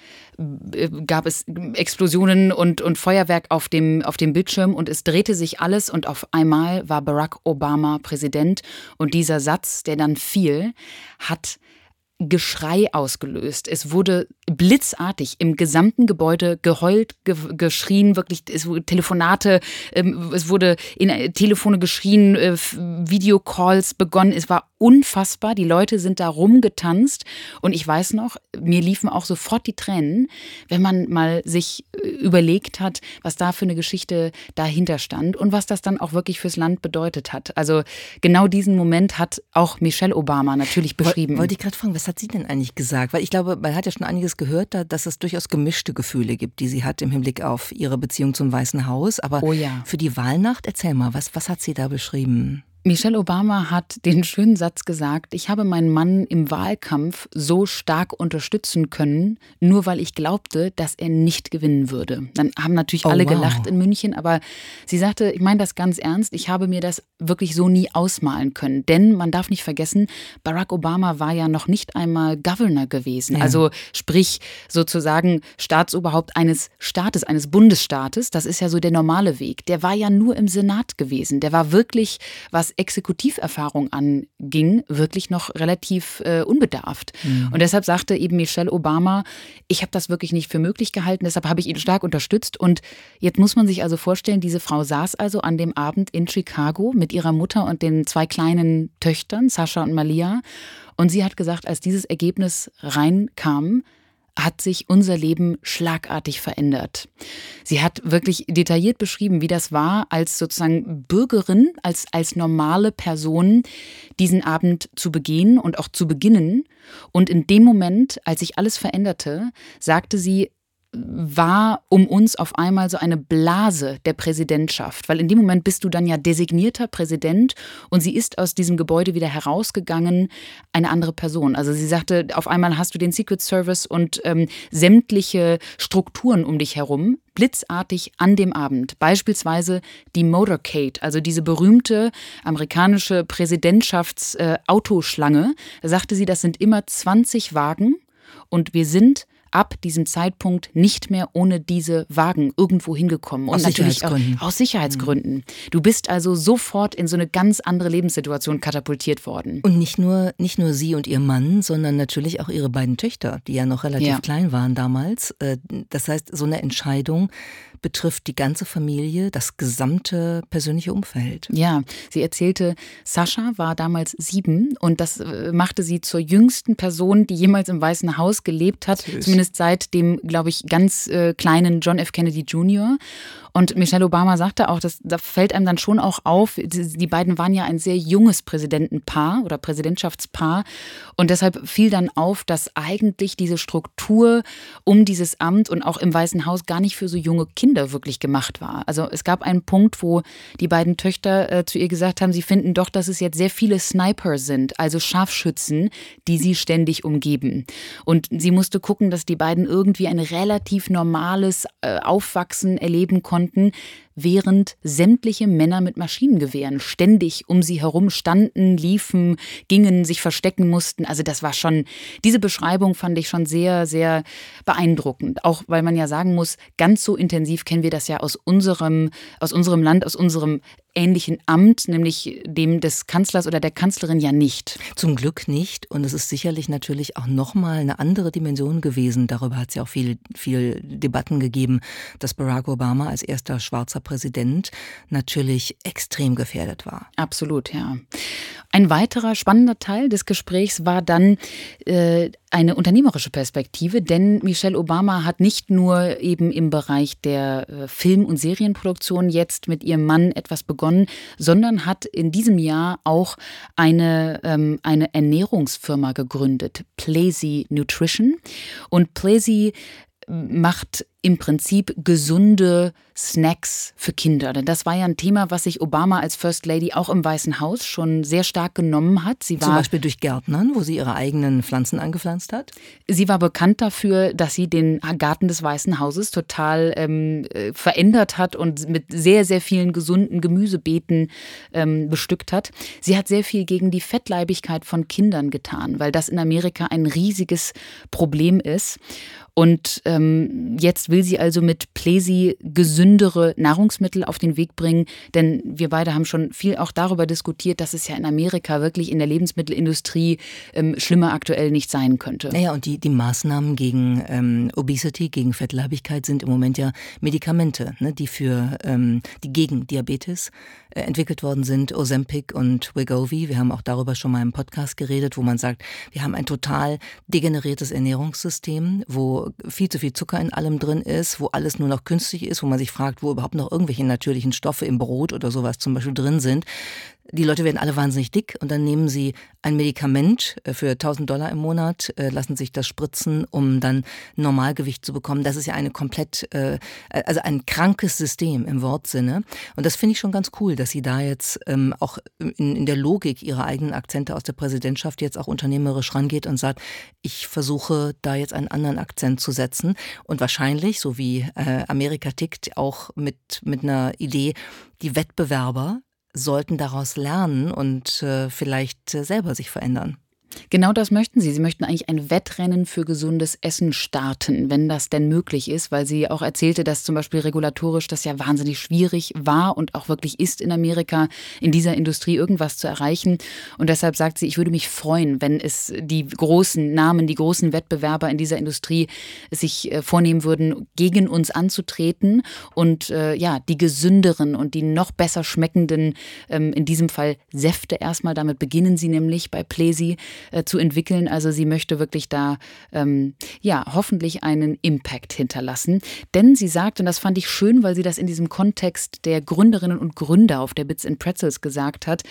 äh, gab es Explosionen und, und Feuerwerk auf dem, auf dem Bildschirm und es drehte sich alles und auf einmal war Barack Obama Präsident und dieser Satz, der dann fiel, hat Geschrei ausgelöst. Es wurde blitzartig im gesamten Gebäude geheult, ge geschrien, wirklich es wurde Telefonate, ähm, es wurde in äh, Telefone geschrien, äh, Videocalls begonnen. Es war unfassbar. Die Leute sind da rumgetanzt und ich weiß noch, mir liefen auch sofort die Tränen, wenn man mal sich äh, überlegt hat, was da für eine Geschichte dahinter stand und was das dann auch wirklich fürs Land bedeutet hat. Also genau diesen Moment hat auch Michelle Obama natürlich beschrieben. Wollte ich gerade fragen, was hat sie denn eigentlich gesagt? Weil ich glaube, man hat ja schon einiges gehört, dass es durchaus gemischte Gefühle gibt, die sie hat im Hinblick auf ihre Beziehung zum Weißen Haus. Aber oh ja. für die Wahlnacht, erzähl mal, was, was hat sie da beschrieben? Michelle Obama hat den schönen Satz gesagt, ich habe meinen Mann im Wahlkampf so stark unterstützen können, nur weil ich glaubte, dass er nicht gewinnen würde. Dann haben natürlich oh, alle wow. gelacht in München, aber sie sagte, ich meine das ganz ernst, ich habe mir das wirklich so nie ausmalen können. Denn man darf nicht vergessen, Barack Obama war ja noch nicht einmal Governor gewesen. Ja. Also sprich sozusagen Staatsoberhaupt eines Staates, eines Bundesstaates. Das ist ja so der normale Weg. Der war ja nur im Senat gewesen. Der war wirklich, was Exekutiverfahrung anging, wirklich noch relativ äh, unbedarft. Mhm. Und deshalb sagte eben Michelle Obama, ich habe das wirklich nicht für möglich gehalten, deshalb habe ich ihn stark unterstützt. Und jetzt muss man sich also vorstellen, diese Frau saß also an dem Abend in Chicago mit ihrer Mutter und den zwei kleinen Töchtern, Sascha und Malia. Und sie hat gesagt, als dieses Ergebnis reinkam, hat sich unser Leben schlagartig verändert. Sie hat wirklich detailliert beschrieben, wie das war, als sozusagen Bürgerin, als, als normale Person diesen Abend zu begehen und auch zu beginnen. Und in dem Moment, als sich alles veränderte, sagte sie, war um uns auf einmal so eine Blase der Präsidentschaft, weil in dem Moment bist du dann ja designierter Präsident und sie ist aus diesem Gebäude wieder herausgegangen, eine andere Person. Also sie sagte, auf einmal hast du den Secret Service und ähm, sämtliche Strukturen um dich herum, blitzartig an dem Abend. Beispielsweise die Motorcade, also diese berühmte amerikanische Präsidentschaftsautoschlange. Äh, sagte sie, das sind immer 20 Wagen und wir sind ab diesem Zeitpunkt nicht mehr ohne diese Wagen irgendwo hingekommen. Und aus natürlich auch aus Sicherheitsgründen. Mhm. Du bist also sofort in so eine ganz andere Lebenssituation katapultiert worden. Und nicht nur, nicht nur sie und ihr Mann, sondern natürlich auch ihre beiden Töchter, die ja noch relativ ja. klein waren damals. Äh, das heißt, so eine Entscheidung betrifft die ganze Familie, das gesamte persönliche Umfeld. Ja, sie erzählte, Sascha war damals sieben und das äh, machte sie zur jüngsten Person, die jemals im Weißen Haus gelebt hat, Süß. zumindest seit dem, glaube ich, ganz äh, kleinen John F. Kennedy Jr. Und Michelle Obama sagte auch, dass, da fällt einem dann schon auch auf, die beiden waren ja ein sehr junges Präsidentenpaar oder Präsidentschaftspaar. Und deshalb fiel dann auf, dass eigentlich diese Struktur um dieses Amt und auch im Weißen Haus gar nicht für so junge Kinder wirklich gemacht war. Also es gab einen Punkt, wo die beiden Töchter äh, zu ihr gesagt haben, sie finden doch, dass es jetzt sehr viele Sniper sind, also Scharfschützen, die sie ständig umgeben. Und sie musste gucken, dass die beiden irgendwie ein relativ normales äh, Aufwachsen erleben konnten konnten, während sämtliche Männer mit Maschinengewehren ständig um sie herum standen, liefen, gingen, sich verstecken mussten. Also das war schon, diese Beschreibung fand ich schon sehr, sehr beeindruckend. Auch weil man ja sagen muss, ganz so intensiv kennen wir das ja aus unserem, aus unserem Land, aus unserem ähnlichen Amt, nämlich dem des Kanzlers oder der Kanzlerin ja nicht. Zum Glück nicht. Und es ist sicherlich natürlich auch nochmal eine andere Dimension gewesen. Darüber hat es ja auch viel, viel Debatten gegeben, dass Barack Obama als erster schwarzer Präsident natürlich extrem gefährdet war. Absolut, ja. Ein weiterer spannender Teil des Gesprächs war dann äh, eine unternehmerische Perspektive, denn Michelle Obama hat nicht nur eben im Bereich der äh, Film- und Serienproduktion jetzt mit ihrem Mann etwas begonnen, sondern hat in diesem Jahr auch eine, ähm, eine Ernährungsfirma gegründet, Plazy Nutrition. Und Plazy macht im Prinzip gesunde Snacks für Kinder. Denn das war ja ein Thema, was sich Obama als First Lady auch im Weißen Haus schon sehr stark genommen hat. Sie war, Zum Beispiel durch Gärtnern, wo sie ihre eigenen Pflanzen angepflanzt hat? Sie war bekannt dafür, dass sie den Garten des Weißen Hauses total ähm, äh, verändert hat und mit sehr, sehr vielen gesunden Gemüsebeeten ähm, bestückt hat. Sie hat sehr viel gegen die Fettleibigkeit von Kindern getan, weil das in Amerika ein riesiges Problem ist. Und ähm, jetzt will sie also mit Plesi gesündere Nahrungsmittel auf den Weg bringen, denn wir beide haben schon viel auch darüber diskutiert, dass es ja in Amerika wirklich in der Lebensmittelindustrie ähm, schlimmer aktuell nicht sein könnte. Naja, und die, die Maßnahmen gegen ähm, Obesity, gegen Fettleibigkeit sind im Moment ja Medikamente, ne, die für ähm, die gegen Diabetes äh, entwickelt worden sind, Ozempic und Wegovy. Wir haben auch darüber schon mal im Podcast geredet, wo man sagt, wir haben ein total degeneriertes Ernährungssystem, wo viel zu viel Zucker in allem drin ist, wo alles nur noch künstlich ist, wo man sich fragt, wo überhaupt noch irgendwelche natürlichen Stoffe im Brot oder sowas zum Beispiel drin sind. Die Leute werden alle wahnsinnig dick und dann nehmen sie ein Medikament äh, für 1000 Dollar im Monat, äh, lassen sich das spritzen, um dann Normalgewicht zu bekommen. Das ist ja eine komplett, äh, also ein krankes System im Wortsinne. Und das finde ich schon ganz cool, dass sie da jetzt ähm, auch in, der Logik ihrer eigenen Akzente aus der Präsidentschaft jetzt auch unternehmerisch rangeht und sagt, ich versuche da jetzt einen anderen Akzent zu setzen und wahrscheinlich, so wie Amerika tickt, auch mit, mit einer Idee, die Wettbewerber sollten daraus lernen und äh, vielleicht äh, selber sich verändern. Genau das möchten Sie. Sie möchten eigentlich ein Wettrennen für gesundes Essen starten, wenn das denn möglich ist, weil sie auch erzählte, dass zum Beispiel regulatorisch das ja wahnsinnig schwierig war und auch wirklich ist in Amerika, in dieser Industrie irgendwas zu erreichen. Und deshalb sagt sie, ich würde mich freuen, wenn es die großen Namen, die großen Wettbewerber in dieser Industrie sich äh, vornehmen würden, gegen uns anzutreten und äh, ja, die gesünderen und die noch besser schmeckenden, ähm, in diesem Fall Säfte erstmal, damit beginnen sie nämlich bei Plesi, äh, zu entwickeln. Also sie möchte wirklich da ähm, ja hoffentlich einen Impact hinterlassen. Denn sie sagt, und das fand ich schön, weil sie das in diesem Kontext der Gründerinnen und Gründer auf der Bits and Pretzels gesagt hat.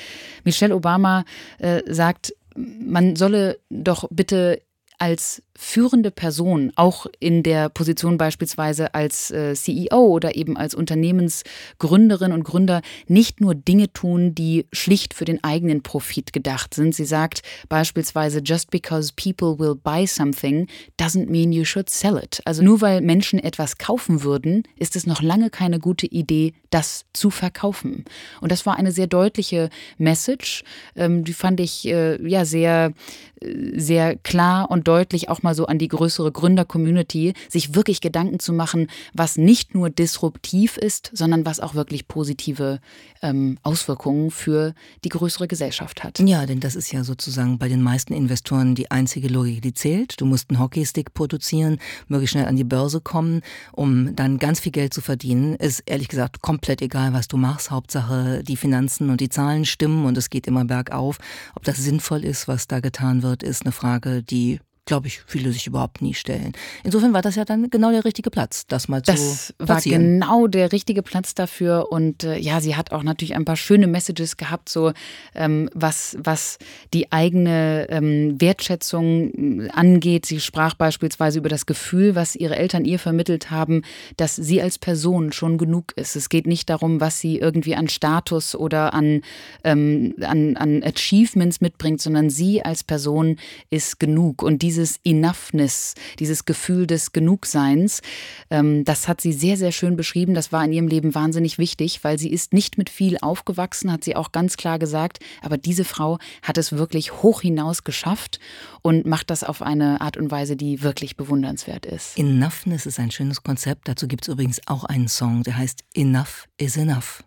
Michelle Obama äh, sagt, man solle doch bitte als führende Person, auch in der Position beispielsweise als äh, CEO oder eben als Unternehmensgründerin und Gründer, nicht nur Dinge tun, die schlicht für den eigenen Profit gedacht sind. Sie sagt beispielsweise, just because people will buy something doesn't mean you should sell it. Also nur weil Menschen etwas kaufen würden, ist es noch lange keine gute Idee, das zu verkaufen. Und das war eine sehr deutliche Message, ähm, die fand ich äh, ja sehr, äh, sehr klar und deutlich auch mal mal so an die größere Gründer-Community, sich wirklich Gedanken zu machen, was nicht nur disruptiv ist, sondern was auch wirklich positive ähm, Auswirkungen für die größere Gesellschaft hat. Ja, denn das ist ja sozusagen bei den meisten Investoren die einzige Logik, die zählt. Du musst einen Hockeystick produzieren, möglichst schnell an die Börse kommen, um dann ganz viel Geld zu verdienen. Ist ehrlich gesagt komplett egal, was du machst. Hauptsache die Finanzen und die Zahlen stimmen und es geht immer bergauf. Ob das sinnvoll ist, was da getan wird, ist eine Frage, die glaube ich, viele sich überhaupt nie stellen. Insofern war das ja dann genau der richtige Platz, das mal das zu Das war genau der richtige Platz dafür. Und äh, ja, sie hat auch natürlich ein paar schöne Messages gehabt, so ähm, was, was die eigene ähm, Wertschätzung äh, angeht. Sie sprach beispielsweise über das Gefühl, was ihre Eltern ihr vermittelt haben, dass sie als Person schon genug ist. Es geht nicht darum, was sie irgendwie an Status oder an, ähm, an, an Achievements mitbringt, sondern sie als Person ist genug. Und diese dieses Enoughness, dieses Gefühl des Genugseins, ähm, das hat sie sehr, sehr schön beschrieben. Das war in ihrem Leben wahnsinnig wichtig, weil sie ist nicht mit viel aufgewachsen, hat sie auch ganz klar gesagt. Aber diese Frau hat es wirklich hoch hinaus geschafft und macht das auf eine Art und Weise, die wirklich bewundernswert ist. Enoughness ist ein schönes Konzept. Dazu gibt es übrigens auch einen Song, der heißt Enough is Enough.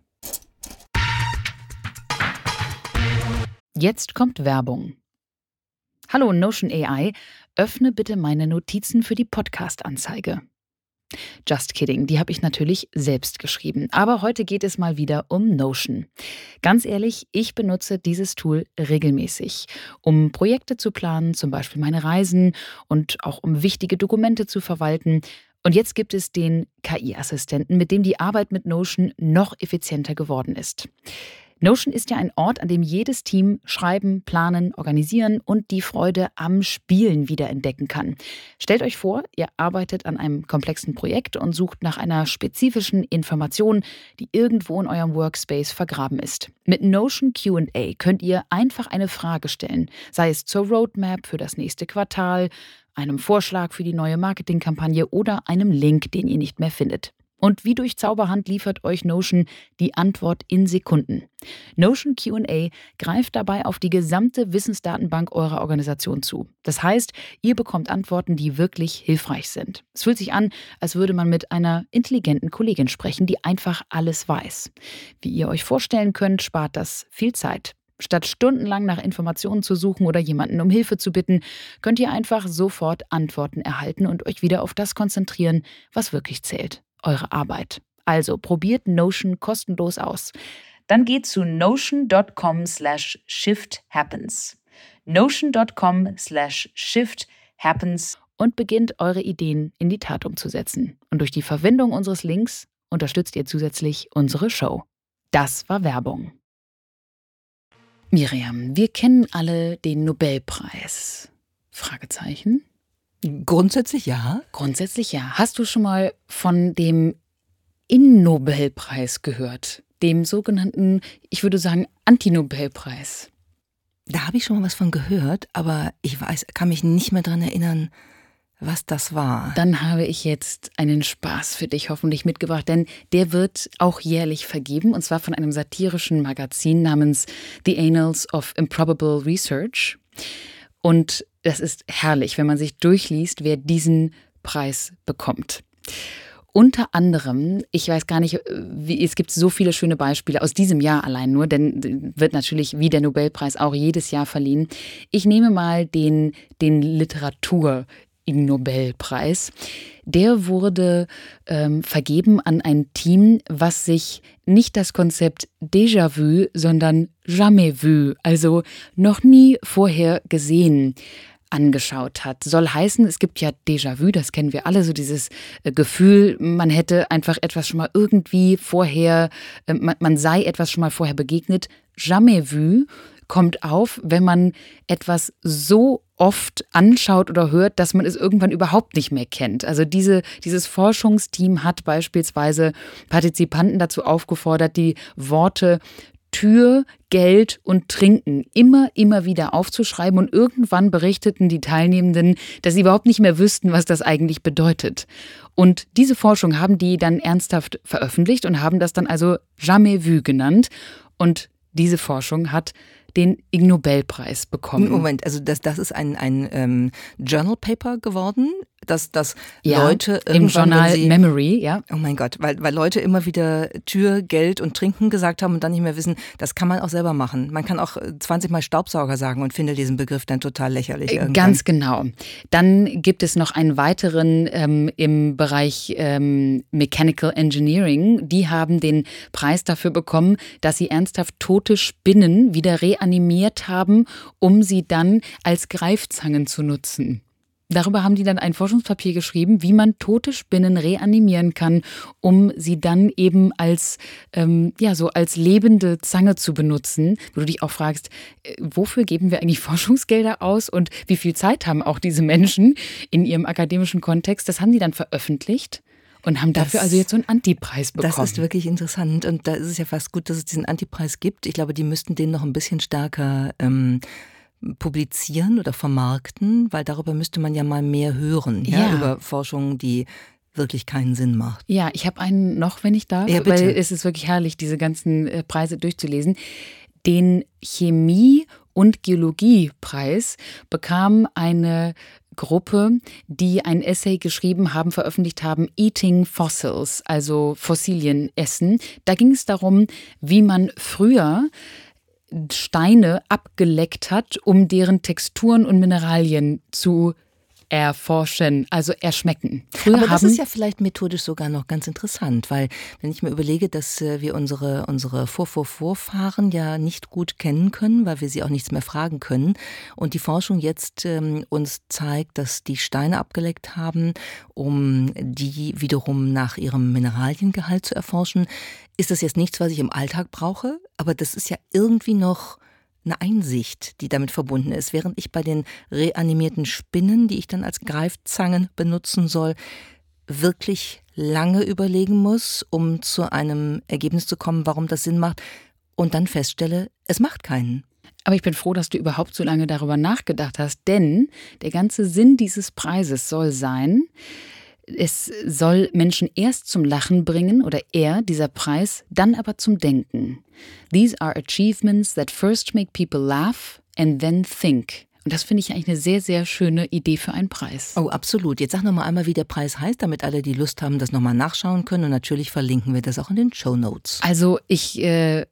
Jetzt kommt Werbung. Hallo Notion AI, öffne bitte meine Notizen für die Podcast-Anzeige. Just kidding, die habe ich natürlich selbst geschrieben. Aber heute geht es mal wieder um Notion. Ganz ehrlich, ich benutze dieses Tool regelmäßig, um Projekte zu planen, zum Beispiel meine Reisen und auch um wichtige Dokumente zu verwalten. Und jetzt gibt es den KI-Assistenten, mit dem die Arbeit mit Notion noch effizienter geworden ist. Notion ist ja ein Ort, an dem jedes Team schreiben, planen, organisieren und die Freude am Spielen wiederentdecken kann. Stellt euch vor, ihr arbeitet an einem komplexen Projekt und sucht nach einer spezifischen Information, die irgendwo in eurem Workspace vergraben ist. Mit Notion QA könnt ihr einfach eine Frage stellen, sei es zur Roadmap für das nächste Quartal, einem Vorschlag für die neue Marketingkampagne oder einem Link, den ihr nicht mehr findet. Und wie durch Zauberhand liefert euch Notion die Antwort in Sekunden. Notion QA greift dabei auf die gesamte Wissensdatenbank eurer Organisation zu. Das heißt, ihr bekommt Antworten, die wirklich hilfreich sind. Es fühlt sich an, als würde man mit einer intelligenten Kollegin sprechen, die einfach alles weiß. Wie ihr euch vorstellen könnt, spart das viel Zeit. Statt stundenlang nach Informationen zu suchen oder jemanden um Hilfe zu bitten, könnt ihr einfach sofort Antworten erhalten und euch wieder auf das konzentrieren, was wirklich zählt eure Arbeit. Also probiert Notion kostenlos aus. Dann geht zu notion.com slash shifthappens. Notion.com slash shifthappens und beginnt eure Ideen in die Tat umzusetzen. Und durch die Verwendung unseres Links unterstützt ihr zusätzlich unsere Show. Das war Werbung. Miriam, wir kennen alle den Nobelpreis. Fragezeichen. Grundsätzlich ja. Grundsätzlich ja. Hast du schon mal von dem In-Nobelpreis gehört? Dem sogenannten, ich würde sagen, Anti-Nobelpreis. Da habe ich schon mal was von gehört, aber ich weiß, kann mich nicht mehr daran erinnern, was das war. Dann habe ich jetzt einen Spaß für dich hoffentlich mitgebracht, denn der wird auch jährlich vergeben, und zwar von einem satirischen Magazin namens The Annals of Improbable Research. Und das ist herrlich, wenn man sich durchliest, wer diesen Preis bekommt. Unter anderem, ich weiß gar nicht, wie, es gibt so viele schöne Beispiele aus diesem Jahr allein nur, denn wird natürlich wie der Nobelpreis auch jedes Jahr verliehen. Ich nehme mal den, den Literatur Ig Nobelpreis. Der wurde ähm, vergeben an ein Team, was sich nicht das Konzept Déjà-vu, sondern Jamais vu, also noch nie vorher gesehen, angeschaut hat. Soll heißen, es gibt ja Déjà-vu, das kennen wir alle, so dieses äh, Gefühl, man hätte einfach etwas schon mal irgendwie vorher, äh, man, sei etwas schon mal vorher begegnet. Jamais vu kommt auf, wenn man etwas so oft anschaut oder hört, dass man es irgendwann überhaupt nicht mehr kennt. Also diese, dieses Forschungsteam hat beispielsweise Partizipanten dazu aufgefordert, die Worte Tür, Geld und Trinken immer, immer wieder aufzuschreiben und irgendwann berichteten die Teilnehmenden, dass sie überhaupt nicht mehr wüssten, was das eigentlich bedeutet. Und diese Forschung haben die dann ernsthaft veröffentlicht und haben das dann also Jamais vu genannt. Und diese Forschung hat den Ig Nobelpreis bekommen. Moment, also das, das ist ein, ein ähm, Journal Paper geworden, dass, dass ja, Leute im Journal sie, Memory, ja. Oh mein Gott, weil, weil Leute immer wieder Tür, Geld und Trinken gesagt haben und dann nicht mehr wissen, das kann man auch selber machen. Man kann auch 20 Mal Staubsauger sagen und finde diesen Begriff dann total lächerlich. Äh, irgendwann. Ganz genau. Dann gibt es noch einen weiteren ähm, im Bereich ähm, Mechanical Engineering. Die haben den Preis dafür bekommen, dass sie ernsthaft tote Spinnen wieder reanimiert haben, um sie dann als Greifzangen zu nutzen. Darüber haben die dann ein Forschungspapier geschrieben, wie man tote Spinnen reanimieren kann, um sie dann eben als, ähm, ja, so als lebende Zange zu benutzen. Wo du dich auch fragst, äh, wofür geben wir eigentlich Forschungsgelder aus und wie viel Zeit haben auch diese Menschen in ihrem akademischen Kontext? Das haben die dann veröffentlicht und haben dafür das, also jetzt so einen Antipreis bekommen. Das ist wirklich interessant und da ist es ja fast gut, dass es diesen Antipreis gibt. Ich glaube, die müssten den noch ein bisschen stärker ähm, publizieren oder vermarkten, weil darüber müsste man ja mal mehr hören, ja, ja über Forschung, die wirklich keinen Sinn macht. Ja, ich habe einen noch, wenn ich darf, ja, weil es ist wirklich herrlich, diese ganzen äh, Preise durchzulesen. Den Chemie- und Geologiepreis bekam eine Gruppe, die ein Essay geschrieben haben, veröffentlicht haben, Eating Fossils, also Fossilien essen. Da ging es darum, wie man früher Steine abgeleckt hat, um deren Texturen und Mineralien zu erforschen, also erschmecken. Früher Aber das haben ist ja vielleicht methodisch sogar noch ganz interessant, weil wenn ich mir überlege, dass äh, wir unsere, unsere Vorvorvorfahren ja nicht gut kennen können, weil wir sie auch nichts mehr fragen können und die Forschung jetzt ähm, uns zeigt, dass die Steine abgeleckt haben, um die wiederum nach ihrem Mineraliengehalt zu erforschen, ist das jetzt nichts, was ich im Alltag brauche, aber das ist ja irgendwie noch eine Einsicht, die damit verbunden ist, während ich bei den reanimierten Spinnen, die ich dann als Greifzangen benutzen soll, wirklich lange überlegen muss, um zu einem Ergebnis zu kommen, warum das Sinn macht, und dann feststelle, es macht keinen. Aber ich bin froh, dass du überhaupt so lange darüber nachgedacht hast, denn der ganze Sinn dieses Preises soll sein, es soll Menschen erst zum Lachen bringen oder er, dieser Preis, dann aber zum Denken. These are achievements that first make people laugh and then think. Und das finde ich eigentlich eine sehr, sehr schöne Idee für einen Preis. Oh, absolut. Jetzt sag noch mal einmal, wie der Preis heißt, damit alle, die Lust haben, das nochmal nachschauen können. Und natürlich verlinken wir das auch in den Show Notes. Also ich äh,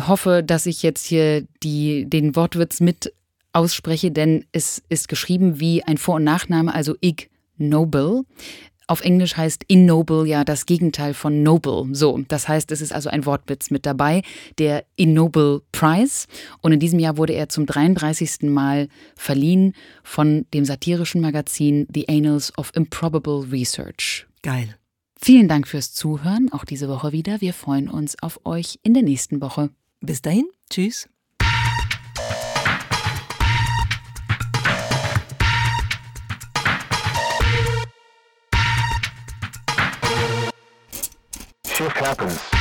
hoffe, dass ich jetzt hier die, den Wortwitz mit ausspreche, denn es ist geschrieben wie ein Vor- und Nachname, also Ig Noble. Auf Englisch heißt Innoble ja das Gegenteil von Noble. So, das heißt, es ist also ein Wortwitz mit dabei, der Innoble Prize. Und in diesem Jahr wurde er zum 33. Mal verliehen von dem satirischen Magazin The Annals of Improbable Research. Geil. Vielen Dank fürs Zuhören, auch diese Woche wieder. Wir freuen uns auf euch in der nächsten Woche. Bis dahin, tschüss. Shift happens.